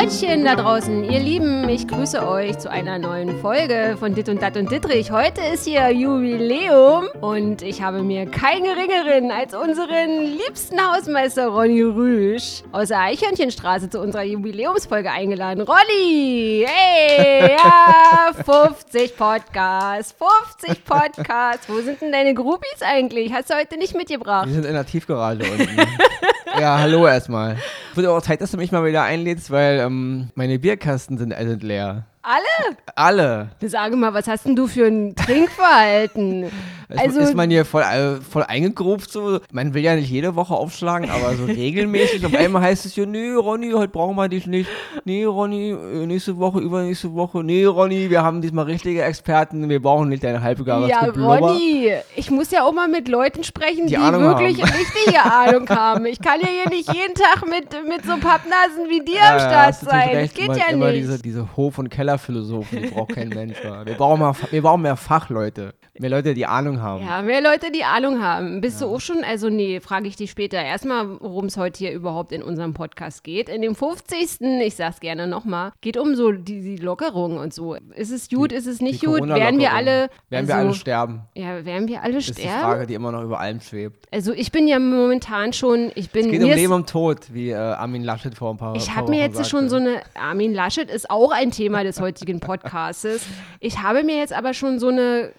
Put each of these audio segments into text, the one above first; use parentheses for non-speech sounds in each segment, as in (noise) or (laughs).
Leutchen da draußen, ihr Lieben, ich grüße euch zu einer neuen Folge von Dit und Dat und Dittrich. Heute ist hier Jubiläum und ich habe mir keinen geringeren als unseren liebsten Hausmeister Ronny Rüsch aus der Eichhörnchenstraße zu unserer Jubiläumsfolge eingeladen. Ronny, hey, ja, (laughs) 50 Podcasts, 50 Podcasts. Wo sind denn deine Groupies eigentlich? Hast du heute nicht mitgebracht? Die sind in der Tiefgarage unten. (laughs) ja, hallo erstmal. Wird auch Zeit, dass du mich mal wieder einlädst, weil ähm, meine Bierkasten sind, äh, sind leer. Alle? Alle. Sage mal, was hast denn du für ein Trinkverhalten? Also ist man hier voll, äh, voll eingegruft so. Man will ja nicht jede Woche aufschlagen, aber so (laughs) regelmäßig. Auf einmal heißt es ja, nee, Ronny, heute brauchen wir dich nicht. Nee, Ronny, äh, nächste Woche, übernächste Woche. Nee, Ronny, wir haben diesmal richtige Experten. Wir brauchen nicht deine halbgares Ja, Ronny, ich muss ja auch mal mit Leuten sprechen, die, Die wirklich haben. richtige (laughs) Ahnung haben. Ich kann ja hier nicht jeden Tag mit, mit so Pappnasen wie dir am Ja, Start du natürlich sein. Das recht. geht Man- ja immer nicht. Diese, diese Hof- und Kellerphilosophen, die braucht kein Mensch. wa? Wir brauchen, mal, wir brauchen mehr Fachleute. Mehr Leute, die Ahnung haben. Ja, mehr Leute, die Ahnung haben. Bist du auch schon, also nee, frage ich dich später. Erstmal, worum es heute hier überhaupt in unserem Podcast geht. In dem 50. Ich sag's gerne nochmal, geht um so die, die Lockerung und so. Ist es gut, ist es nicht Die gut? Werden wir alle. Werden wir also, alle sterben? Ja, werden wir alle Das ist die sterben? Frage, die immer noch über allem schwebt. Also ich bin ja momentan schon, ich bin Es geht um Leben und Tod, wie äh, Armin Laschet vor ein paar Ich habe mir jetzt sagte. schon so eine, Armin Laschet ist auch ein Thema des heutigen Podcastes. Ich habe mir jetzt aber schon so eine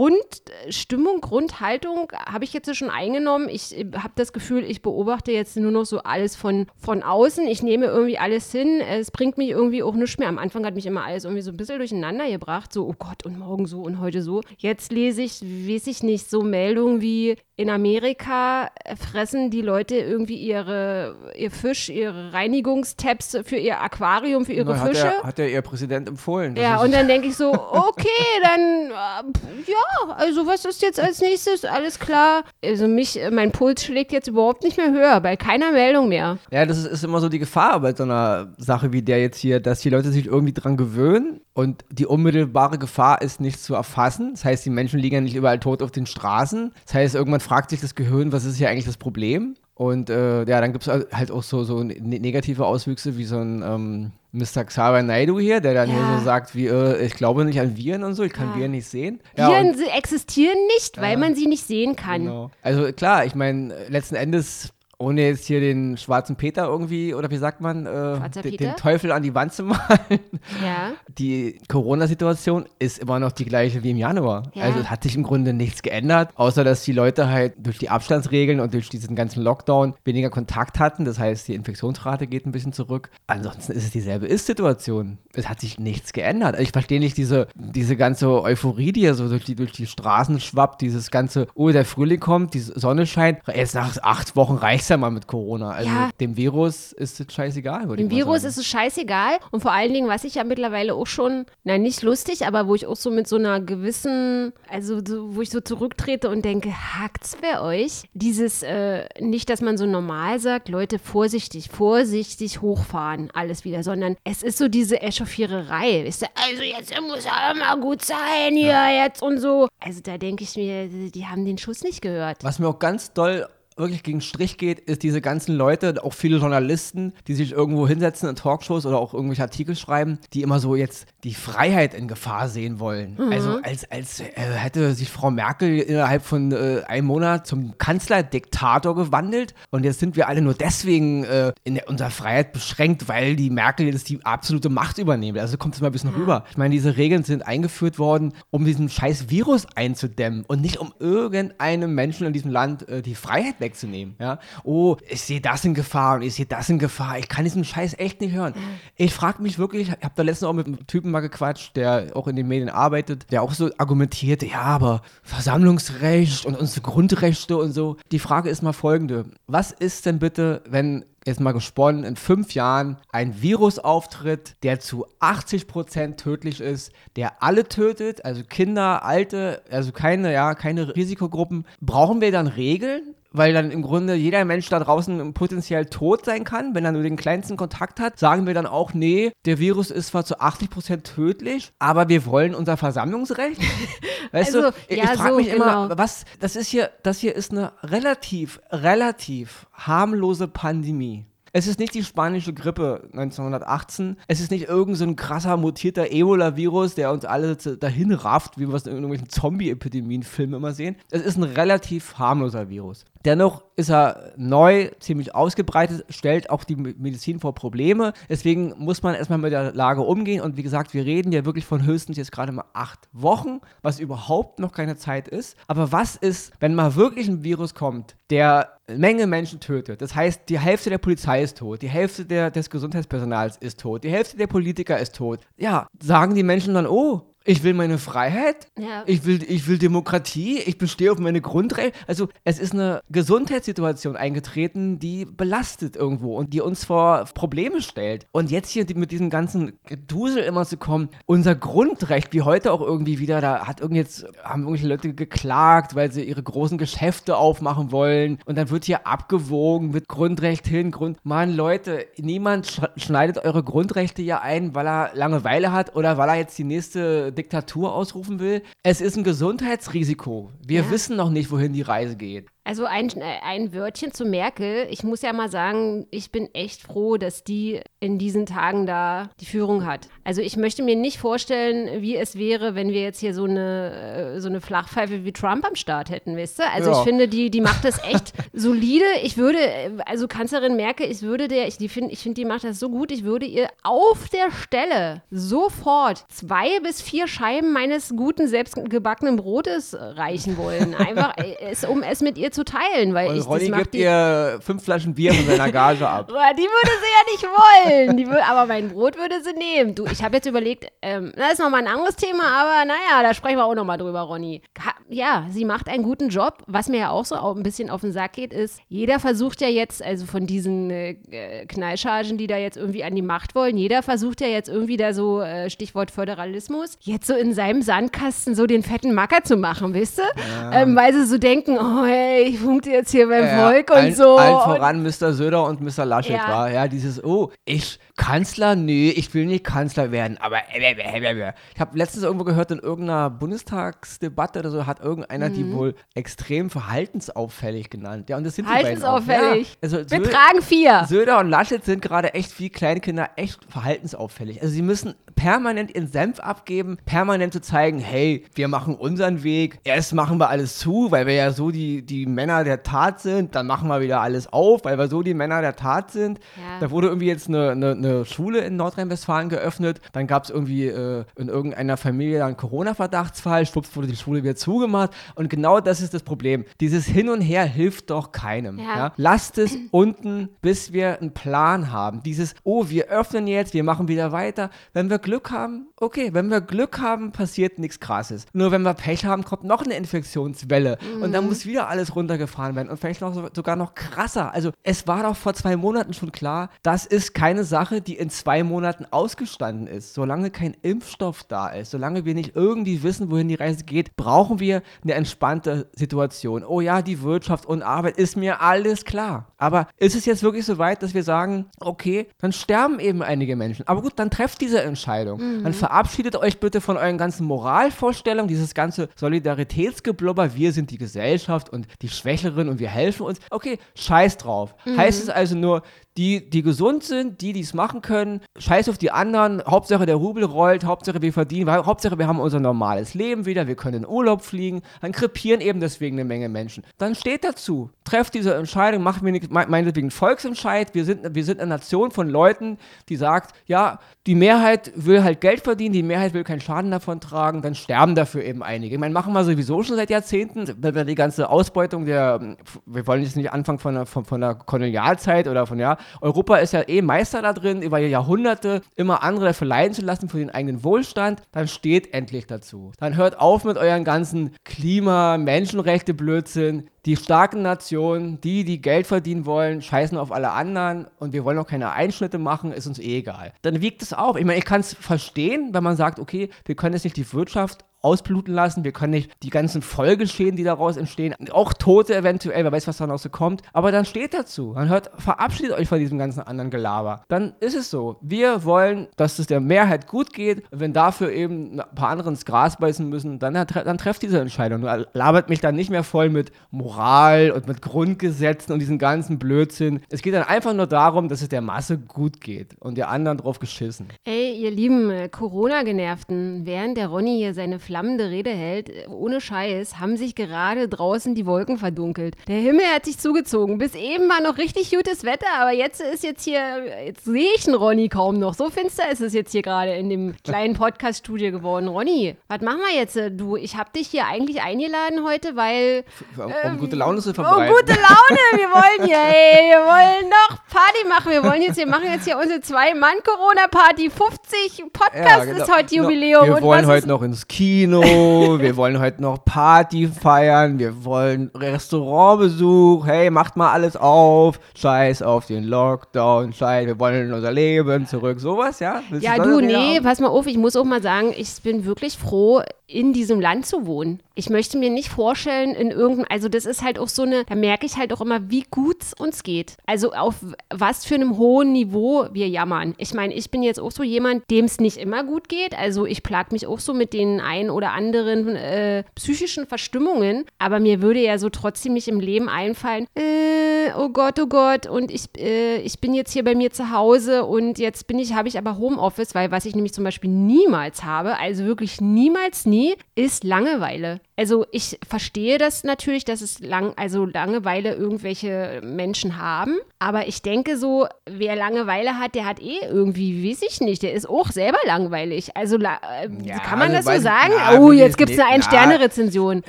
Grundstimmung, Grundhaltung, habe ich jetzt schon eingenommen. Ich äh, habe das Gefühl, ich beobachte jetzt nur noch so alles von, von außen. Ich nehme irgendwie alles hin. Es bringt mich irgendwie auch nichts mehr. Am Anfang hat mich immer alles irgendwie so ein bisschen durcheinander gebracht. So, oh Gott, und morgen so und heute so. Jetzt lese ich, weiß ich nicht, so Meldungen wie in Amerika fressen die Leute irgendwie ihre, ihr Fisch, ihre Reinigungstabs für ihr Aquarium, für ihre Na, hat Fische. Der, hat ja ihr Präsident empfohlen. Das ja, und dann denke ich so, okay, (laughs) dann, äh, ja, also was ist jetzt als nächstes? Alles klar. Also mich, mein Puls schlägt jetzt überhaupt nicht mehr höher, bei keiner Meldung mehr. Ja, das ist, ist immer so die Gefahr bei so einer Sache wie der jetzt hier, dass die Leute sich irgendwie dran gewöhnen und die unmittelbare Gefahr ist nicht zu erfassen. Das heißt, die Menschen liegen ja nicht überall tot auf den Straßen. Das heißt, irgendwann fragt sich das Gehirn, was ist hier eigentlich das Problem? Und äh, ja, dann gibt es halt auch so, so ne negative Auswüchse wie so ein ähm, Mr. Xavier Naidu hier, der dann Ja. hier so sagt, wie, äh, ich glaube nicht an Viren und so, ich kann Ja. Viren nicht sehen. Ja, Viren existieren nicht, weil man sie nicht sehen kann. Genau. Also klar, ich meine, letzten Endes, ohne jetzt hier den schwarzen Peter irgendwie, oder wie sagt man, äh, den, den Teufel an die Wand zu (laughs) malen. Ja. Die Corona-Situation ist immer noch die gleiche wie im Januar. Ja. Also es hat sich im Grunde nichts geändert, außer dass die Leute halt durch die Abstandsregeln und durch diesen ganzen Lockdown weniger Kontakt hatten. Das heißt, die Infektionsrate geht ein bisschen zurück. Ansonsten ist es dieselbe Ist-Situation. Es hat sich nichts geändert. Also ich verstehe nicht diese, diese ganze Euphorie, die ja so durch die, durch die Straßen schwappt, dieses ganze, oh, der Frühling kommt, die Sonne scheint. Jetzt nach acht Wochen reicht ja mal mit Corona. Also Ja. dem Virus ist es scheißegal, Dem Virus sagen. ist es scheißegal. Und vor allen Dingen, was ich ja mittlerweile auch schon, na nicht lustig, aber wo ich auch so mit so einer gewissen, also so, wo ich so zurücktrete und denke, hakt's bei euch? Dieses, äh, nicht, dass man so normal sagt, Leute, vorsichtig, vorsichtig hochfahren, alles wieder, sondern es ist so diese Echauffiererei. Wisst ihr, also jetzt muss ja mal gut sein hier jetzt und so. Also da denke ich mir, die haben den Schuss nicht gehört. Was mir auch ganz doll wirklich gegen Strich geht, ist diese ganzen Leute, auch viele Journalisten, die sich irgendwo hinsetzen in Talkshows oder auch irgendwelche Artikel schreiben, die immer so jetzt die Freiheit in Gefahr sehen wollen. Also als, als äh, hätte sich Frau Merkel innerhalb von äh, einem Monat zum Kanzlerdiktator gewandelt und jetzt sind wir alle nur deswegen äh, in der, unserer Freiheit beschränkt, weil die Merkel jetzt die absolute Macht übernimmt. Also kommt es mal ein bisschen rüber. Ich meine, diese Regeln sind eingeführt worden, um diesen scheiß Virus einzudämmen und nicht um irgendeinem Menschen in diesem Land äh, die Freiheit wegzunehmen. Ja? Oh, ich sehe das in Gefahr und ich sehe das in Gefahr. Ich kann diesen Scheiß echt nicht hören. Ich frage mich wirklich, ich habe da letztens auch mit einem Typen mal gequatscht, der auch in den Medien arbeitet, der auch so argumentierte, ja, aber Versammlungsrecht und unsere Grundrechte und so. Die Frage ist mal folgende. Was ist denn bitte, wenn jetzt mal gesponnen, in fünf Jahren ein Virus auftritt, der zu 80% tödlich ist, der alle tötet, also Kinder, Alte, also keine, ja, keine Risikogruppen. Brauchen wir dann Regeln? Weil dann im Grunde jeder Mensch da draußen potenziell tot sein kann, wenn er nur den kleinsten Kontakt hat, sagen wir dann auch, nee, der Virus ist zwar zu 80% tödlich, aber wir wollen unser Versammlungsrecht. (laughs) Weißt Also, du, ich, ja, ich frage so, mich immer, genau. was, das ist hier, das hier ist eine relativ, relativ harmlose Pandemie. Es ist nicht die spanische Grippe 1918. Es ist nicht irgendein so ein krasser mutierter Ebola-Virus, der uns alle dahin rafft, wie wir es in irgendwelchen Zombie-Epidemien-Filmen immer sehen. Es ist ein relativ harmloser Virus. Dennoch ist er neu, ziemlich ausgebreitet, stellt auch die Medizin vor Probleme. Deswegen muss man erstmal mit der Lage umgehen. Und wie gesagt, wir reden ja wirklich von höchstens jetzt gerade mal acht Wochen, was überhaupt noch keine Zeit ist. Aber was ist, wenn mal wirklich ein Virus kommt, der eine Menge Menschen tötet? Das heißt, die Hälfte der Polizei ist tot, die Hälfte der, des Gesundheitspersonals ist tot, die Hälfte der Politiker ist tot. Ja, sagen die Menschen dann, oh, ich will meine Freiheit, ja. ich, will, ich will Demokratie, ich bestehe auf meine Grundrechte. Also es ist eine Gesundheitssituation eingetreten, die belastet irgendwo und die uns vor Probleme stellt. Und jetzt hier mit diesem ganzen Gedusel immer zu kommen, unser Grundrecht, wie heute auch irgendwie wieder, da hat irgend jetzt, haben irgendwelche Leute geklagt, weil sie ihre großen Geschäfte aufmachen wollen und dann wird hier abgewogen mit Grundrecht hin, Grund. Mann, Leute, niemand sch schneidet eure Grundrechte ja ein, weil er Langeweile hat oder weil er jetzt die nächste Diktatur ausrufen will. Es ist ein Gesundheitsrisiko. Wir ja. wissen noch nicht, wohin die Reise geht. Also ein, äh, ein Wörtchen zu Merkel. Ich muss ja mal sagen, ich bin echt froh, dass die in diesen Tagen da die Führung hat. Also ich möchte mir nicht vorstellen, wie es wäre, wenn wir jetzt hier so eine, äh, so eine Flachpfeife wie Trump am Start hätten, weißt du? Also ja. ich finde, die, die macht das echt (laughs) solide. Ich würde, äh, also Kanzlerin Merkel, ich würde der, ich finde, ich finde, die macht das so gut, ich würde ihr auf der Stelle sofort zwei bis vier Scheiben meines guten, selbstgebackenen Brotes reichen wollen. Einfach, (laughs) es, um es mit ihr ihr zu teilen, weil und ich Ronny gibt ihr fünf Flaschen Bier von seiner Gage ab. (laughs) die würde sie ja nicht wollen. Würde, aber mein Brot würde sie nehmen. Du, ich habe jetzt überlegt, ähm, das ist nochmal ein anderes Thema, aber naja, da sprechen wir auch nochmal drüber, Ronny. Ja, sie macht einen guten Job. Was mir ja auch so ein bisschen auf den Sack geht, ist, jeder versucht ja jetzt, also von diesen äh, Knallchargen, die da jetzt irgendwie an die Macht wollen, jeder versucht ja jetzt irgendwie da so, äh, Stichwort Föderalismus, jetzt so in seinem Sandkasten so den fetten Macker zu machen, wisst ihr? Ja. Ähm, weil sie so denken, oh hey, ich funkte jetzt hier beim ja, Volk und allen, so. Allen voran Mr. Söder und Mr. Laschet ja. war. Ja, dieses, oh, ich, Kanzler? Nee, ich will nicht Kanzler werden, aber äh, äh, äh, ich habe letztens irgendwo gehört, in irgendeiner Bundestagsdebatte oder so hat irgendeiner mhm. die wohl extrem verhaltensauffällig genannt. Ja, und das sind Verhaltensauffällig. Ja, also Wir tragen vier. Söder und Laschet sind gerade echt wie Kleinkinder echt verhaltensauffällig. Also sie müssen permanent ihren Senf abgeben, permanent zu zeigen, hey, wir machen unseren Weg, erst machen wir alles zu, weil wir ja so die, die Männer der Tat sind, dann machen wir wieder alles auf, weil wir so die Männer der Tat sind. Ja. Da wurde irgendwie jetzt eine, eine, eine Schule in Nordrhein-Westfalen geöffnet, dann gab es irgendwie äh, in irgendeiner Familie einen Corona-Verdachtsfall, schwupps wurde die Schule wieder zugemacht und genau das ist das Problem. Dieses Hin und Her hilft doch keinem. Ja. Ja? Lasst es unten, bis wir einen Plan haben. Dieses, oh, wir öffnen jetzt, wir machen wieder weiter. Wenn wir Glück haben, okay, wenn wir Glück haben, passiert nichts Krasses. Nur wenn wir Pech haben, kommt noch eine Infektionswelle mhm. und dann muss wieder alles runtergefahren werden und vielleicht noch sogar noch krasser. Also es war doch vor zwei Monaten schon klar, das ist keine Sache, die in zwei Monaten ausgestanden ist. Solange kein Impfstoff da ist, solange wir nicht irgendwie wissen, wohin die Reise geht, brauchen wir eine entspannte Situation. Oh ja, die Wirtschaft und Arbeit ist mir alles klar. Aber ist es jetzt wirklich so weit, dass wir sagen, okay, dann sterben eben einige Menschen. Aber gut, dann trefft diese Entscheidung. Mhm. Dann verabschiedet euch bitte von euren ganzen Moralvorstellungen, dieses ganze Solidaritätsgeblubber, wir sind die Gesellschaft und die Schwächeren und wir helfen uns. Okay, scheiß drauf. Mhm. Heißt es also nur, die, die gesund sind, die, die es machen können, scheiß auf die anderen, Hauptsache der Rubel rollt, Hauptsache wir verdienen, weil, Hauptsache wir haben unser normales Leben wieder, wir können in Urlaub fliegen, dann krepieren eben deswegen eine Menge Menschen. Dann steht dazu, trefft diese Entscheidung, macht mir meinetwegen Volksentscheid, wir sind, wir sind eine Nation von Leuten, die sagt, ja, die Mehrheit will halt Geld verdienen, die Mehrheit will keinen Schaden davon tragen, dann sterben dafür eben einige. Ich meine, machen wir sowieso schon seit Jahrzehnten, wenn wir die ganze Ausbeutung der, wir wollen jetzt nicht anfangen von der, von, von der Kolonialzeit oder von, ja, Europa ist ja eh Meister da drin, über Jahrhunderte immer andere verleiden zu lassen für den eigenen Wohlstand, dann steht endlich dazu. Dann hört auf mit euren ganzen Klima-, Menschenrechte-Blödsinn. Die starken Nationen, die, die Geld verdienen wollen, scheißen auf alle anderen und wir wollen auch keine Einschnitte machen, ist uns eh egal. Dann wiegt es auf. Ich meine, ich kann es verstehen, wenn man sagt, okay, wir können jetzt nicht die Wirtschaft ausbluten lassen, wir können nicht die ganzen Folgeschäden, die daraus entstehen, auch Tote eventuell, wer weiß, was da noch so kommt, aber dann steht dazu, dann hört, verabschiedet euch von diesem ganzen anderen Gelaber. Dann ist es so. Wir wollen, dass es der Mehrheit gut geht, wenn dafür eben ein paar andere ins Gras beißen müssen, dann, dann trefft diese Entscheidung. Labert mich dann nicht mehr voll mit Moral und mit Grundgesetzen und diesen ganzen Blödsinn. Es geht dann einfach nur darum, dass es der Masse gut geht und die anderen drauf geschissen. Ey, ihr lieben äh, Corona-Genervten, während der Ronny hier seine flammende Rede hält, ohne Scheiß, haben sich gerade draußen die Wolken verdunkelt. Der Himmel hat sich zugezogen. Bis eben war noch richtig gutes Wetter, aber jetzt ist jetzt hier, jetzt sehe ich einen Ronny kaum noch. So finster ist es jetzt hier gerade in dem kleinen Podcast-Studio geworden. Ronny, was machen wir jetzt? Du, ich habe dich hier eigentlich eingeladen heute, weil. Um, um gute Laune zu verbreiten. Um gute Laune! Wir wollen hier, ey, wir wollen noch Party machen. Wir wollen jetzt, wir machen jetzt hier unsere Zwei-Mann-Corona-Party. 50 Podcast ja, genau. ist heute Jubiläum. Wir wollen heute noch ins Kino, wir wollen heute noch Party feiern, wir wollen Restaurantbesuch. Hey, macht mal alles auf. Scheiß auf den Lockdown, scheiß, wir wollen in unser Leben zurück. Sowas, ja? Willst ja, du, nee, haben? pass mal auf, ich muss auch mal sagen, ich bin wirklich froh, in diesem Land zu wohnen. Ich möchte mir nicht vorstellen, in irgendeinem, also das ist halt auch so eine, da merke ich halt auch immer, wie gut es uns geht. Also auf was für einem hohen Niveau wir jammern. Ich meine, ich bin jetzt auch so jemand, dem es nicht immer gut geht. Also ich plag mich auch so mit den ein oder anderen äh, psychischen Verstimmungen. Aber mir würde ja so trotzdem mich im Leben einfallen, äh, oh Gott, oh Gott, und ich, äh, ich bin jetzt hier bei mir zu Hause und jetzt bin ich, habe ich aber Homeoffice, weil was ich nämlich zum Beispiel niemals habe, also wirklich niemals nie, ist Langeweile. Also ich verstehe das natürlich, dass es lang, also Langeweile irgendwelche Menschen haben. Aber ich denke so, wer Langeweile hat, der hat eh irgendwie, weiß ich nicht, der ist auch selber langweilig. Also äh, ja, kann man das so sagen? Oh, jetzt gibt es eine Ein-Sterne-Rezension.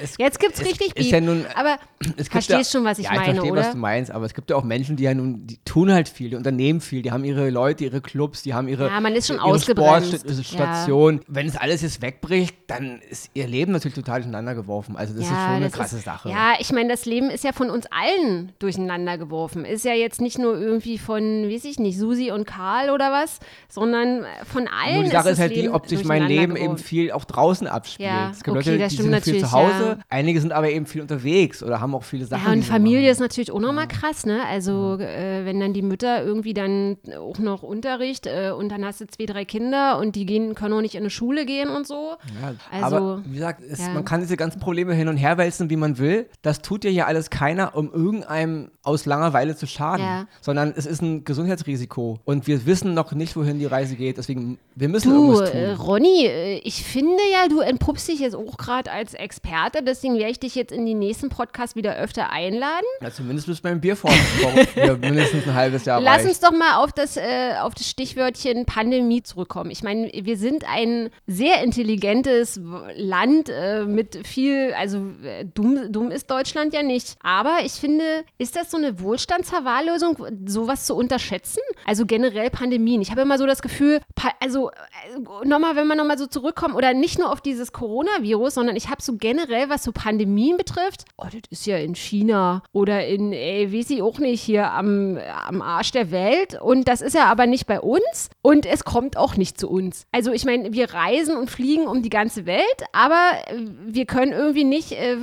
Jetzt gibt es richtig Beat. Ja nun, aber verstehst ja, schon, was ich ja, meine, ich verstehe, oder? was du meinst. Aber es gibt ja auch Menschen, die ja nun, die tun halt viel, die unternehmen viel, die haben ihre Leute, ihre Clubs, die haben ihre, ja, man ist schon ihre Sportstation. Wenn es alles jetzt wegbricht, dann ist ihr Leben natürlich total durcheinander geworfen. Also das ja, ist schon eine krasse ist, Sache. Ja, ich meine, das Leben ist ja von uns allen durcheinander geworfen. Ist ja jetzt nicht nur irgendwie von, weiß ich nicht, Susi und Karl oder was, sondern von allen. Nur die Sache ist, ist halt die, ob sich mein Leben geworfen. eben viel auch draußen abspielt. Ja, es gibt okay, Leute, die sind viel zu Hause, ja. einige sind aber eben viel unterwegs oder haben auch viele Sachen. Ja, und Familie ist natürlich auch nochmal krass, ne? Also äh, wenn dann die Mütter irgendwie dann auch noch Unterricht äh, und dann hast du zwei, drei Kinder und die gehen, können auch nicht in eine Schule gehen und so. Ja, also, aber wie gesagt, es, man kann diese ganzen Probleme hin und her wälzen, wie man will. Das tut ja hier alles keiner, um irgendeinem aus Langeweile zu schaden, sondern es ist ein Gesundheitsrisiko und wir wissen noch nicht, wohin die Reise geht. Deswegen, wir müssen du, irgendwas tun. Äh, Ronny, äh, ich finde ja, du entpuppst dich jetzt auch gerade als Experte, deswegen werde ich dich jetzt in die nächsten Podcasts wieder öfter einladen. Ja, zumindest bis beim Bierform mindestens ein halbes Jahr Lass reicht. uns doch mal auf das, äh, auf das Stichwörtchen Pandemie zurückkommen. Ich meine, wir sind ein sehr intelligentes Land äh, mit viel, also äh, dumm, dumm ist Deutschland ja nicht. Aber ich finde, ist das so eine Wohlstandsverwahrlosung, sowas zu unterschätzen? Also generell Pandemien. Ich habe immer so das Gefühl, also äh, nochmal, wenn man nochmal so zurückkommt, oder nicht nur auf dieses Coronavirus, sondern ich habe so generell, was so Pandemien betrifft, oh, das ist ja in China oder in, ey, weiß ich auch nicht, hier am, am Arsch der Welt. Und das ist ja aber nicht bei uns und es kommt auch nicht zu uns. Also ich meine, wir reisen und fliegen um die ganze Welt, aber wir können irgendwie nicht äh,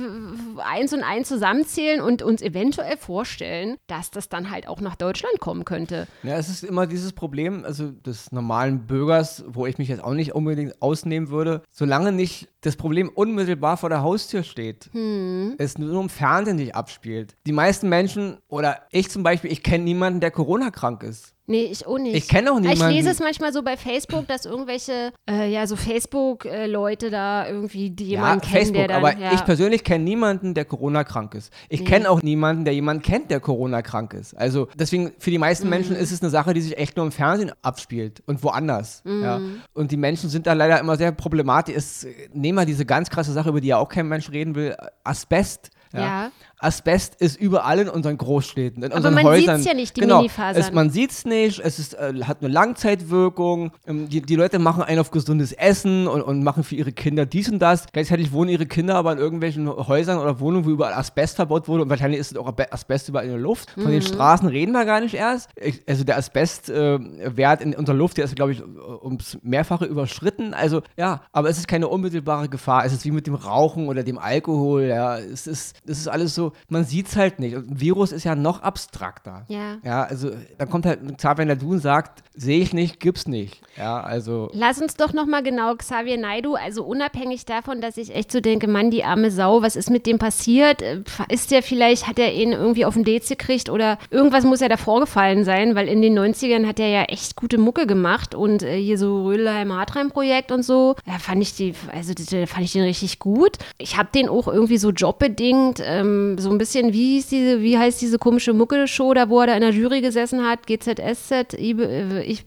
eins und eins zusammenzählen und uns eventuell vorstellen, dass das dann halt auch nach Deutschland kommen könnte. Ja, es ist immer dieses Problem, also des normalen Bürgers, wo ich mich jetzt auch nicht unbedingt ausnehmen würde, solange nicht das Problem unmittelbar vor der Haustür steht, hm. es nur im Fernsehen nicht abspielt. Die meisten Menschen, oder ich zum Beispiel, ich kenne niemanden, der Corona-krank ist. Nee, ich auch nicht. Ich kenne auch niemanden. Ich lese es manchmal so bei Facebook, dass irgendwelche, äh, ja, so Facebook-Leute äh, da irgendwie die jemanden ja, kennen, Facebook, der dann, aber ja. ich persönlich kenne niemanden, der Corona-krank ist. Ich nee. kenne auch niemanden, der jemanden kennt, der Corona-krank ist. Also deswegen, für die meisten mhm. Menschen ist es eine Sache, die sich echt nur im Fernsehen abspielt und woanders. Mhm. Ja. Und die Menschen sind da leider immer sehr problematisch. Es, nehmen wir diese ganz krasse Sache, über die ja auch kein Mensch reden will, Asbest Ja. Ja. Asbest ist überall in unseren Großstädten, in Aber unseren man Häusern. sieht's ja nicht, die genau, Minifasern. Es, man sieht es nicht, es ist, äh, hat eine Langzeitwirkung. Ähm, die, die Leute machen einen auf gesundes Essen und, und machen für ihre Kinder dies und das. Gleichzeitig wohnen ihre Kinder aber in irgendwelchen Häusern oder Wohnungen, wo überall Asbest verbaut wurde und wahrscheinlich ist es auch Asbest überall in der Luft. Von Mhm. den Straßen reden wir gar nicht erst. Ich, also der Asbestwert in unserer Luft, der ist, glaube ich, ums Mehrfache überschritten. Also ja, aber es ist keine unmittelbare Gefahr. Es ist wie mit dem Rauchen oder dem Alkohol. Ja, es ist, es ist alles so, man sieht es halt nicht. Und ein Virus ist ja noch abstrakter. Ja. Ja, also da kommt halt Xavier Nadu und sagt, sehe ich nicht, gibt's nicht. Ja, also Lass uns doch nochmal genau Xavier Naidu, also unabhängig davon, dass ich echt so denke, Mann, die arme Sau, was ist mit dem passiert? Äh, Ist der vielleicht, hat er ihn irgendwie auf den Dez gekriegt oder irgendwas muss ja da vorgefallen sein, weil in den 90ern hat er ja echt gute Mucke gemacht und äh, hier so Rödelheim-Hartheim-Projekt und so, da fand ich die, also da fand ich den richtig gut. Ich habe den auch irgendwie so jobbedingt, ähm, so ein bisschen, wie hieß diese, wie heißt diese komische Mucke-Show da, wo er da in der Jury gesessen hat, GZSZ, ich, ich,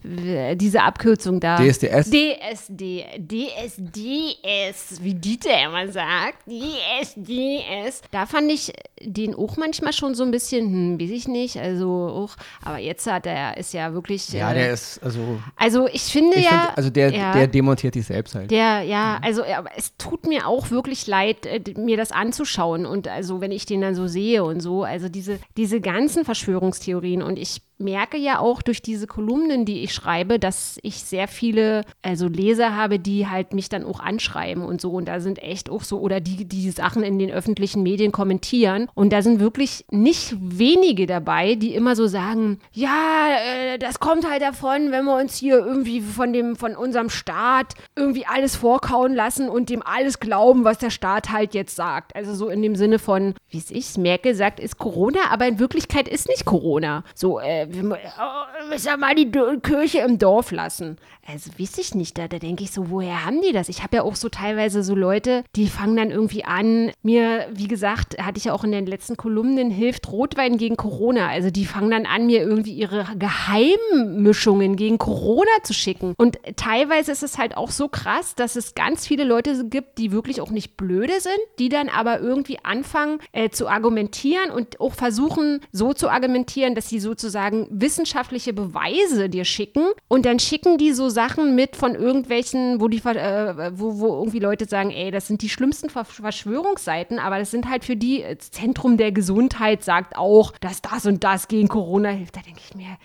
diese Abkürzung da. DSDS? DSD, DSDS, wie Dieter immer sagt, DSDS. Da fand ich den auch manchmal schon so ein bisschen, hm, weiß ich nicht, also auch, aber jetzt hat er, ist ja wirklich, ja, äh, der ist, also also ich finde ich ja, find, also der, ja. der demontiert dich selbst halt. Der, ja, also aber es tut mir auch wirklich leid, äh, mir das anzuschauen und also wenn ich den dann so sehe und so, also diese, diese ganzen Verschwörungstheorien und ich merke ja auch durch diese Kolumnen, die ich schreibe, dass ich sehr viele also Leser habe, die halt mich dann auch anschreiben und so und da sind echt auch so oder die die Sachen in den öffentlichen Medien kommentieren und da sind wirklich nicht wenige dabei, die immer so sagen, ja, äh, das kommt halt davon, wenn wir uns hier irgendwie von dem von unserem Staat irgendwie alles vorkauen lassen und dem alles glauben, was der Staat halt jetzt sagt. Also so in dem Sinne von, wie es ich merke, sagt, ist Corona, aber in Wirklichkeit ist nicht Corona. So, äh, wir oh, müssen ja mal die Kirche im Dorf lassen. Also weiß ich nicht, da, da denke ich so, woher haben die das? Ich habe ja auch so teilweise so Leute, die fangen dann irgendwie an, mir, wie gesagt, hatte ich ja auch in den letzten Kolumnen, hilft Rotwein gegen Corona. Also die fangen dann an, mir irgendwie ihre Geheimmischungen gegen Corona zu schicken. Und teilweise ist es halt auch so krass, dass es ganz viele Leute gibt, die wirklich auch nicht blöde sind, die dann aber irgendwie anfangen äh, zu argumentieren und auch versuchen, so zu argumentieren, dass sie sozusagen wissenschaftliche Beweise dir schicken und dann schicken die so Sachen mit von irgendwelchen, wo die äh, wo, wo irgendwie Leute sagen, ey, das sind die schlimmsten Ver Verschwörungsseiten, aber das sind halt für die äh, Zentrum der Gesundheit sagt auch, dass das und das gegen Corona hilft. Da denke ich mir,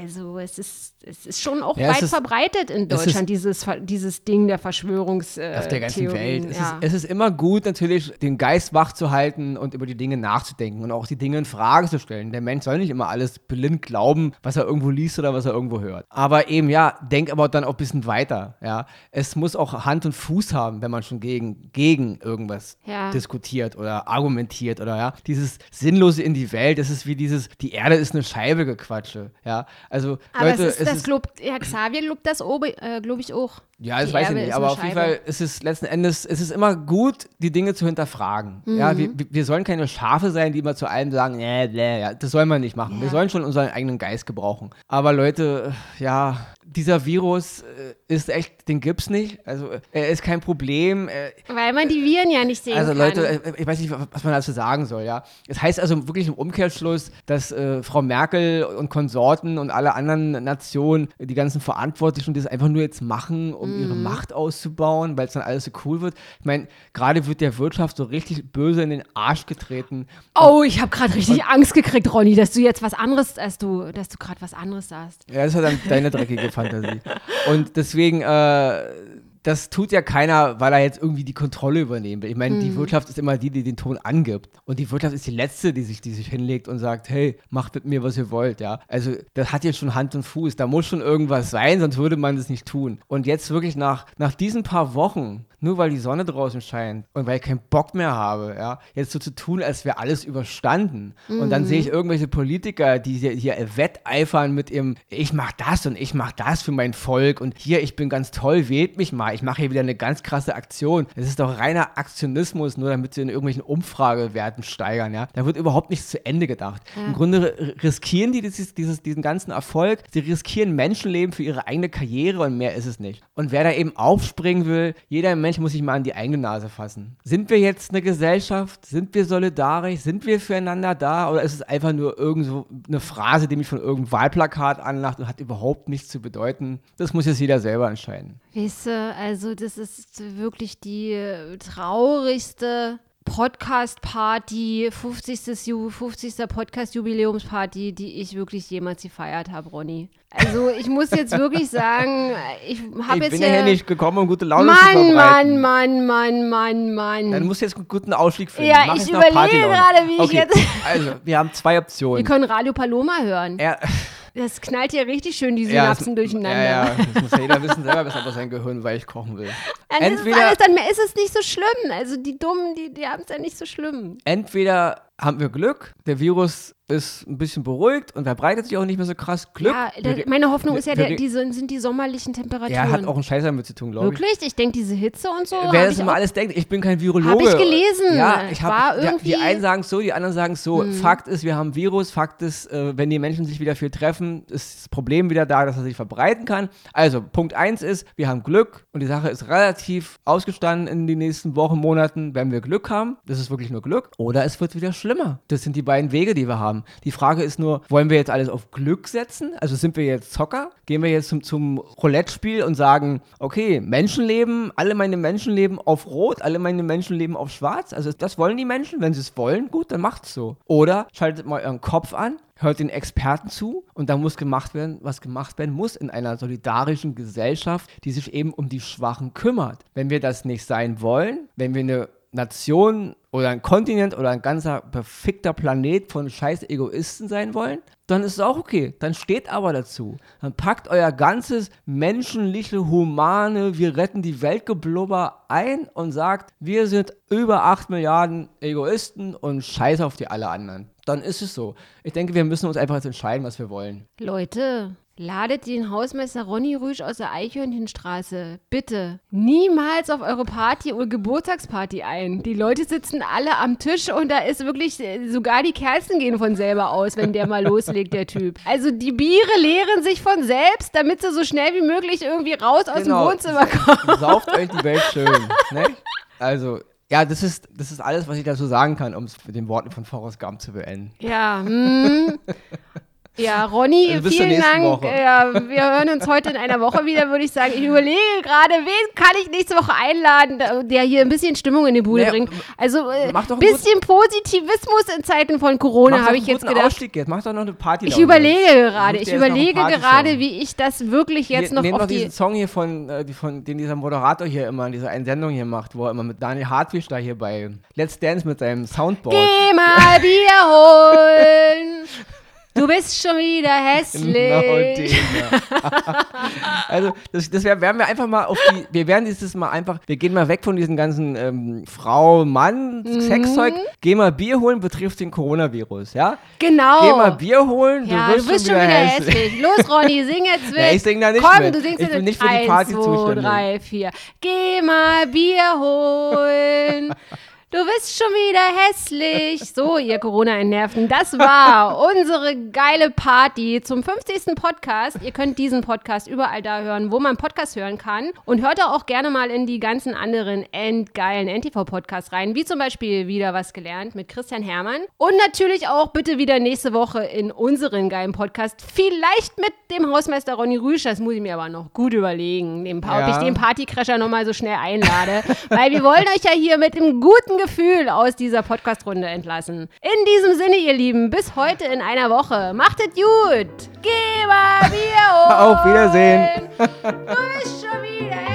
also es ist, es ist schon auch Ja, weit ist- verbreitet in Deutschland, dieses, dieses Ding der Verschwörungs äh, auf der ganzen Theorien. Welt. Es, ja. ist, es ist immer gut, natürlich den Geist wach zu halten und über die Dinge nachzudenken und auch die Dinge in Frage zu stellen. Der Mensch soll nicht immer alles blind glauben, was er irgendwo liest oder was er irgendwo hört. Aber eben, ja, denk aber dann auch ein bisschen weiter. Ja. Es muss auch Hand und Fuß haben, wenn man schon gegen, gegen irgendwas Ja. diskutiert oder argumentiert oder ja. Dieses Sinnlose in die Welt, das ist wie dieses, die Erde ist eine Scheibe gequatsche. Ja. Also, aber Leute, es ist es das ist Lob, Herr Xavier lobt das, äh, glaube ich, auch. ja, das Die weiß ich Erbe nicht, ist aber auf jeden. Fall ist es letzten Endes, es ist immer gut, die Dinge zu hinterfragen. Ja, Mhm. wir, wir- wir sollen keine Schafe sein, die immer zu allem sagen, nee, nee, ja, das soll man nicht machen. Wir Ja. sollen schon unseren eigenen Geist gebrauchen. Aber Leute, äh, ja, dieser Virus äh, ist echt, den gibt's nicht. Also äh, er ist kein Problem. Äh, Weil man die Viren ja nicht sehen also kann. Leute, äh, ich weiß nicht, was man dazu sagen soll, ja. Es heißt also wirklich im Umkehrschluss, dass äh, Frau Merkel und Konsorten und alle anderen Nationen, die ganzen Verantwortlichen, das einfach nur jetzt machen, um ihre Mhm. Macht auszubauen, weil es dann alles so cool wird. Ich meine, gerade wird der Wirtschaft so richtig böse in den Arsch getreten. Oh, ich habe gerade richtig Angst gekriegt, Ronny, dass du jetzt was anderes, dass du, dass du gerade was anderes sagst. Ja, das ja dann deine dreckige Fantasie. Und deswegen, äh, das tut ja keiner, weil er jetzt irgendwie die Kontrolle übernehmen will. Ich meine, die Wirtschaft ist immer die, die den Ton angibt. Und die Wirtschaft ist die letzte, die sich, die sich hinlegt und sagt, hey, macht mit mir, was ihr wollt, ja. Also, das hat jetzt schon Hand und Fuß. Da muss schon irgendwas sein, sonst würde man das nicht tun. Und jetzt wirklich nach, nach diesen paar Wochen, nur weil die Sonne draußen scheint und weil ich keinen Bock mehr habe, ja, jetzt so zu tun, als wäre alles überstanden. Und dann sehe ich irgendwelche Politiker, die hier, hier wetteifern mit ihrem, ich mach das und ich mach das für mein Volk und hier, ich bin ganz toll, wählt mich mal. ich mache hier wieder eine ganz krasse Aktion. Es ist doch reiner Aktionismus, nur damit sie in irgendwelchen Umfragewerten steigern, ja. Da wird überhaupt nichts zu Ende gedacht. Im Grunde riskieren die dieses, dieses, diesen ganzen Erfolg, sie riskieren Menschenleben für ihre eigene Karriere und mehr ist es nicht. Und wer da eben aufspringen will, jeder Mensch muss sich mal an die eigene Nase fassen. Sind wir jetzt eine Gesellschaft? Sind wir solidarisch? Sind wir füreinander da? Oder ist es einfach nur irgend so eine Phrase, die mich von irgendeinem Wahlplakat anlacht und hat überhaupt nichts zu bedeuten? Das muss jetzt jeder selber entscheiden. Weißt du, also das ist wirklich die traurigste Podcast-Party, 50. Ju 50. Podcast-Jubiläumsparty, die ich wirklich jemals gefeiert habe, Ronny. Also ich muss jetzt wirklich (laughs) sagen, ich habe jetzt bin ja hier nicht gekommen, um gute Laune Mann, zu verbreiten. Mann, Mann, Mann, Mann, Mann. Dann musst du jetzt einen guten Ausstieg finden. Ja, Mach ich überlege gerade, wie ich okay. jetzt- Also, wir haben zwei (laughs) Wir Optionen. können Radio Paloma hören. Er, Das knallt ja richtig schön die ja, Synapsen das- durcheinander. Ja, ja, das muss ja jeder wissen selber, weshalb er sein Gehirn weich kochen will. Dann, ist es Entweder- alles, dann ist es nicht so schlimm. Also die Dummen, die, die haben es ja nicht so schlimm. Entweder haben wir Glück, der Virus ist ein bisschen beruhigt und verbreitet sich auch nicht mehr so krass. Glück. Ja, da, meine Hoffnung ist ja, der, diese, sind die sommerlichen Temperaturen. Ja, hat auch einen Scheiß damit zu tun, glaube ich. Wirklich? Ich denke, diese Hitze und so. Wer das immer alles denkt, ich bin kein Virologe. Hab ich gelesen. Ja, ich habe. Ja, irgendwie- die einen sagen es so, die anderen sagen es so. Fakt ist, wir haben Virus. Fakt ist, äh, wenn die Menschen sich wieder viel treffen, ist das Problem wieder da, dass er sich verbreiten kann. Also, Punkt eins ist, wir haben Glück und die Sache ist relativ ausgestanden in den nächsten Wochen, Monaten, wenn wir Glück haben. Das ist wirklich nur Glück. Oder es wird wieder schlimmer. Das sind die beiden Wege, die wir haben. Die Frage ist nur, wollen wir jetzt alles auf Glück setzen? Also sind wir jetzt Zocker? Gehen wir jetzt zum, zum Roulette-Spiel und sagen, okay, Menschenleben, alle meine Menschenleben auf Rot, alle meine Menschenleben auf Schwarz? Also das wollen die Menschen. Wenn sie es wollen, gut, dann macht's so. Oder schaltet mal euren Kopf an, hört den Experten zu und da muss gemacht werden, was gemacht werden muss in einer solidarischen Gesellschaft, die sich eben um die Schwachen kümmert. Wenn wir das nicht sein wollen, wenn wir eine Nation oder ein Kontinent oder ein ganzer perfekter Planet von scheiß Egoisten sein wollen, dann ist es auch okay. Dann steht aber dazu. Dann packt euer ganzes menschliche, humane, wir retten die Welt geblubber ein und sagt, wir sind über 8 Milliarden Egoisten und scheiß auf die alle anderen. Dann ist es so. Ich denke, wir müssen uns einfach jetzt entscheiden, was wir wollen. Leute, ladet den Hausmeister Ronny Rüsch aus der Eichhörnchenstraße bitte niemals auf eure Party oder Geburtstagsparty ein. Die Leute sitzen alle am Tisch und da ist wirklich, äh, sogar die Kerzen gehen von selber aus, wenn der mal (laughs) loslegt, der Typ. Also die Biere leeren sich von selbst, damit sie so schnell wie möglich irgendwie raus aus Genau. dem Wohnzimmer kommen. Sauft euch die Welt schön. (laughs) ne? Also, ja, das ist, das ist alles, was ich dazu sagen kann, um es mit den Worten von Forrest Gump zu beenden. Ja, hm. (laughs) Ja, Ronny, Also vielen Dank. Ja, wir hören uns heute in einer Woche wieder, würde ich sagen. Ich überlege gerade, wen kann ich nächste Woche einladen, der hier ein bisschen Stimmung in die Bude Naja, bringt. Also ein äh, einen bisschen Positivismus in Zeiten von Corona, habe ich jetzt gedacht. Ausstieg jetzt. Mach doch noch eine Party. Ich überlege gerade, ich noch überlege gerade, wie ich das wirklich jetzt Hier, noch auf die... diesen Song hier von, äh, von, den dieser Moderator hier immer in dieser einen Sendung hier macht, wo er immer mit Daniel Hartwig da hier bei Let's Dance mit seinem Soundboard. Geh mal Bier holen. (laughs) Du bist schon wieder hässlich. Genau ja. (laughs) also, das, das wär- werden wir einfach mal auf die, wir werden dieses Mal einfach, wir gehen mal weg von diesem ganzen ähm, Frau, Mann, Mhm. Geh mal Bier holen, betrifft den Coronavirus, ja? Genau. Geh mal Bier holen, Ja, du wirst, du bist schon wieder hässlich. Los, Ronny, sing (laughs) jetzt mit. Ja, ich sing da nicht Komm, mit. du singst Ich jetzt bin nicht für die Eins, Party zwei, zuständig. drei, vier. Geh mal Bier holen. (laughs) Du bist schon wieder hässlich. So, ihr Corona-Nerven. Das war unsere geile Party zum 50. Podcast. Ihr könnt diesen Podcast überall da hören, wo man Podcast hören kann. Und hört auch gerne mal in die ganzen anderen endgeilen NTV-Podcasts rein, wie zum Beispiel Wieder was gelernt mit Christian Hermann. Und natürlich auch bitte wieder nächste Woche in unseren geilen Podcast. Vielleicht mit dem Hausmeister Ronny Rüsch. Das muss ich mir aber noch gut überlegen, pa- ob Ja. ich den Partycrasher nochmal so schnell einlade. Weil wir wollen euch ja hier mit einem guten Gefühl aus dieser Podcast-Runde entlassen. In diesem Sinne, ihr Lieben, bis heute in einer Woche. Macht es gut. Geh mal holen. Auf Wiedersehen. Du bist schon wieder